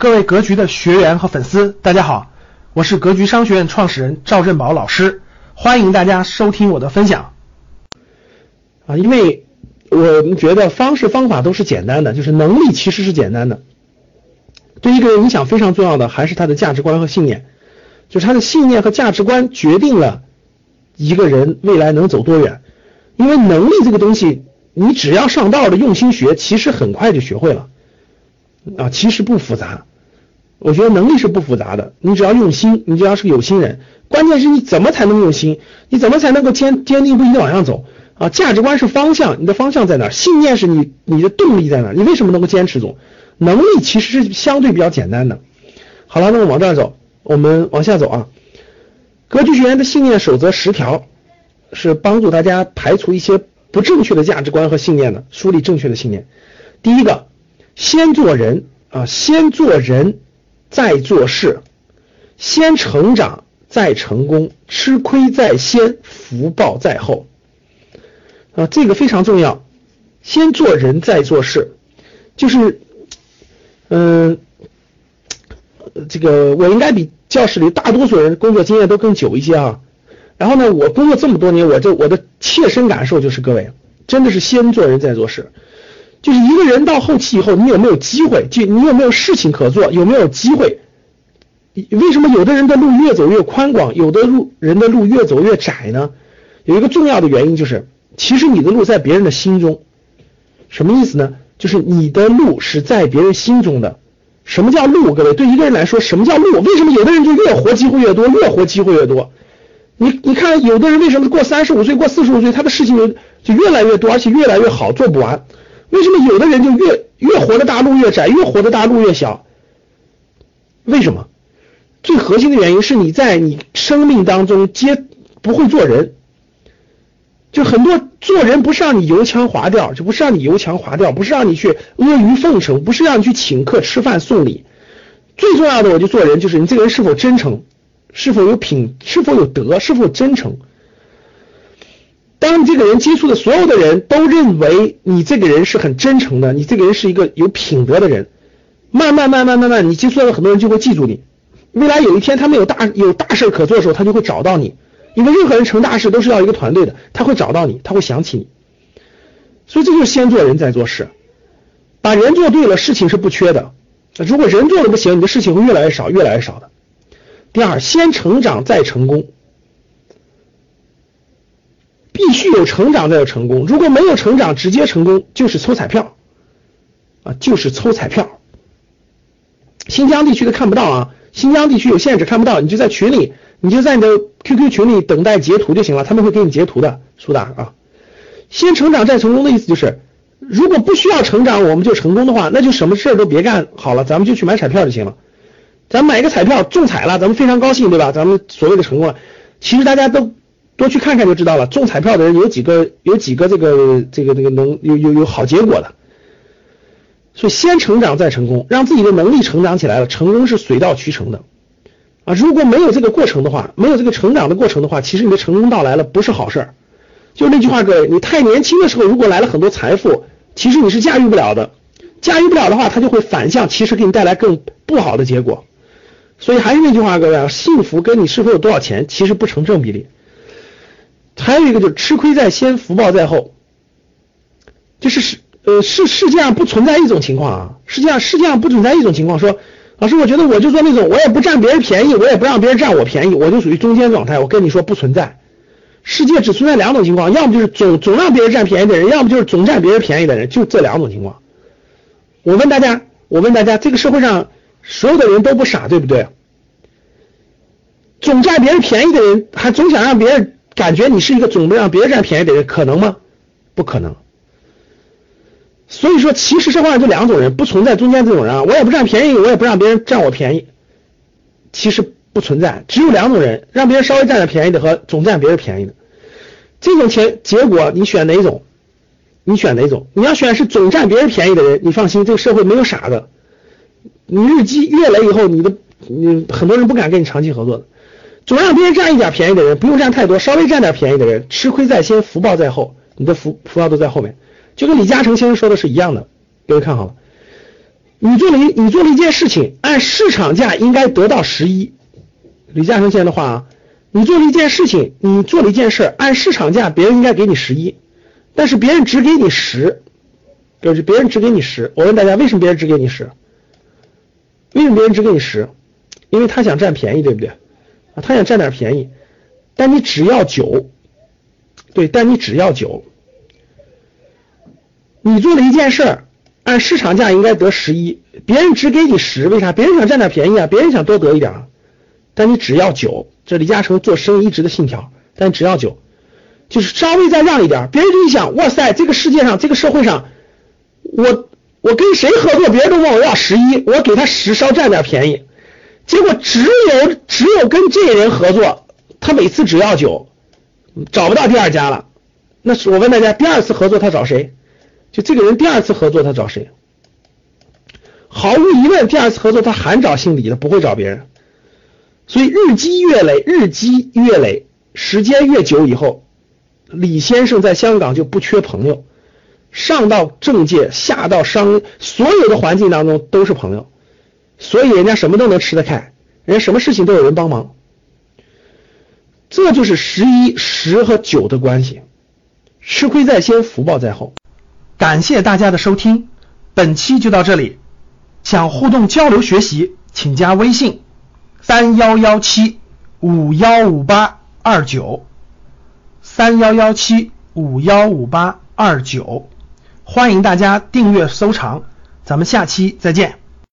各位格局的学员和粉丝，大家好，我是格局商学院创始人赵振宝老师，欢迎大家收听我的分享。啊，因为我们觉得方式方法都是简单的，就是能力其实是简单的。对一个人影响非常重要的还是他的价值观和信念，就是他的信念和价值观决定了一个人未来能走多远。因为能力这个东西，你只要上道的用心学，其实很快就学会了。啊，其实不复杂。我觉得能力是不复杂的，你只要用心，你只要是个有心人，关键是你怎么才能用心？你怎么才能够坚坚定不移的往上走？啊，价值观是方向，你的方向在哪？信念是你你的动力在哪？你为什么能够坚持走？能力其实是相对比较简单的。好了，那么往这儿走，我们往下走啊。格局学员的信念守则十条，是帮助大家排除一些不正确的价值观和信念的，树立正确的信念。第一个，先做人啊，先做人再做事，先成长再成功，吃亏在先，福报在后。啊，这个非常重要，先做人再做事，就是，嗯，这个我应该比教室里大多数人工作经验都更久一些啊。然后呢，我工作这么多年，我这我的切身感受就是，各位真的是先做人再做事，就是一个人到后期以后，你有没有机会？就你有没有事情可做？有没有机会？为什么有的人的路越走越宽广，有的路人的路越走越窄呢？有一个重要的原因就是。其实你的路在别人的心中，什么意思呢？就是你的路是在别人心中的。什么叫路？各位，对一个人来说，什么叫路？为什么有的人就越活机会越多，越活机会越多？你你看，有的人为什么过三十五岁、过四十五岁，他的事情就就越来越多，而且越来越好，做不完？为什么有的人就越越活的大路越窄，越活的大路越小？为什么？最核心的原因是你在你生命当中接不会做人。就很多做人不是让你油腔滑调，就不是让你油腔滑调，不是让你去阿谀奉承，不是让你去请客吃饭送礼。最重要的，我就做人，就是你这个人是否真诚，是否有品，是否有德，是否真诚。当你这个人接触的所有的人都认为你这个人是很真诚的，你这个人是一个有品德的人，慢慢慢慢慢慢，你接触到的很多人就会记住你。未来有一天他们有大有大事可做的时候，他就会找到你。因为任何人成大事都是要一个团队的，他会找到你，他会想起你，所以这就是先做人再做事，把人做对了，事情是不缺的。如果人做的不行，你的事情会越来越少，越来越少的。第二，先成长再成功，必须有成长才有成功。如果没有成长，直接成功就是抽彩票啊，就是抽彩票。新疆地区的看不到啊，新疆地区有限制看不到，你就在群里。你就在你的 QQ 群里等待截图就行了，他们会给你截图的，苏大啊。先成长再成功的意思就是，如果不需要成长我们就成功的话，那就什么事儿都别干好了，咱们就去买彩票就行了。咱买一个彩票中彩了，咱们非常高兴，对吧？咱们所谓的成功了。其实大家都多去看看就知道了，中彩票的人有几个有几个这个这个这个能有有有好结果的。所以先成长再成功，让自己的能力成长起来了，成功是水到渠成的。啊，如果没有这个过程的话，没有这个成长的过程的话，其实你的成功到来了不是好事儿。就那句话，各位，你太年轻的时候，如果来了很多财富，其实你是驾驭不了的。驾驭不了的话，它就会反向，其实给你带来更不好的结果。所以还是那句话，各位啊，幸福跟你是否有多少钱其实不成正比例。还有一个就是吃亏在先，福报在后。就是世呃世世界上不存在一种情况啊，世界上世界上不存在一种情况说。老师，我觉得我就做那种，我也不占别人便宜，我也不让别人占我便宜，我就属于中间状态。我跟你说不存在，世界只存在两种情况，要么就是总总让别人占便宜的人，要么就是总占别人便宜的人，就这两种情况。我问大家，我问大家，这个社会上所有的人都不傻，对不对？总占别人便宜的人，还总想让别人感觉你是一个总不让别人占便宜的人，可能吗？不可能。所以说，其实社会上就两种人，不存在中间这种人啊。我也不占便宜，我也不让别人占我便宜，其实不存在，只有两种人，让别人稍微占点便宜的和总占别人便宜的。这种钱结果，你选哪种？你选哪种？你要选是总占别人便宜的人，你放心，这个社会没有傻子。你日积月累以后，你的你很多人不敢跟你长期合作的。总让别人占一点便宜的人，不用占太多，稍微占点便宜的人，吃亏在先，福报在后，你的福福报都在后面。就跟李嘉诚先生说的是一样的，各位看好了，你做了一你做了一件事情，按市场价应该得到十一。李嘉诚先生的话啊，你做了一件事情，你做了一件事，按市场价别人应该给你十一，但是别人只给你十，就是别人只给你十。我问大家，为什么别人只给你十？为什么别人只给你十？因为他想占便宜，对不对？他想占点便宜，但你只要九，对，但你只要九。你做了一件事儿，按市场价应该得十一，别人只给你十，为啥？别人想占点便宜啊，别人想多得一点，但你只要九，这李嘉诚做生意一直的信条，但只要九，就是稍微再让一点，别人就一想，哇塞，这个世界上，这个社会上，我我跟谁合作，别人都问我要十一，我给他十，稍占点便宜，结果只有只有跟这人合作，他每次只要九，找不到第二家了，那是我问大家，第二次合作他找谁？就这个人第二次合作他找谁？毫无疑问，第二次合作他还找姓李的，不会找别人。所以日积月累，日积月累，时间越久以后，李先生在香港就不缺朋友，上到政界，下到商，所有的环境当中都是朋友，所以人家什么都能吃得开，人家什么事情都有人帮忙。这就是十一十和九的关系，吃亏在先，福报在后。感谢大家的收听，本期就到这里。想互动交流学习，请加微信三幺幺七五幺五八二九三幺幺七五幺五八二九，欢迎大家订阅收藏，咱们下期再见。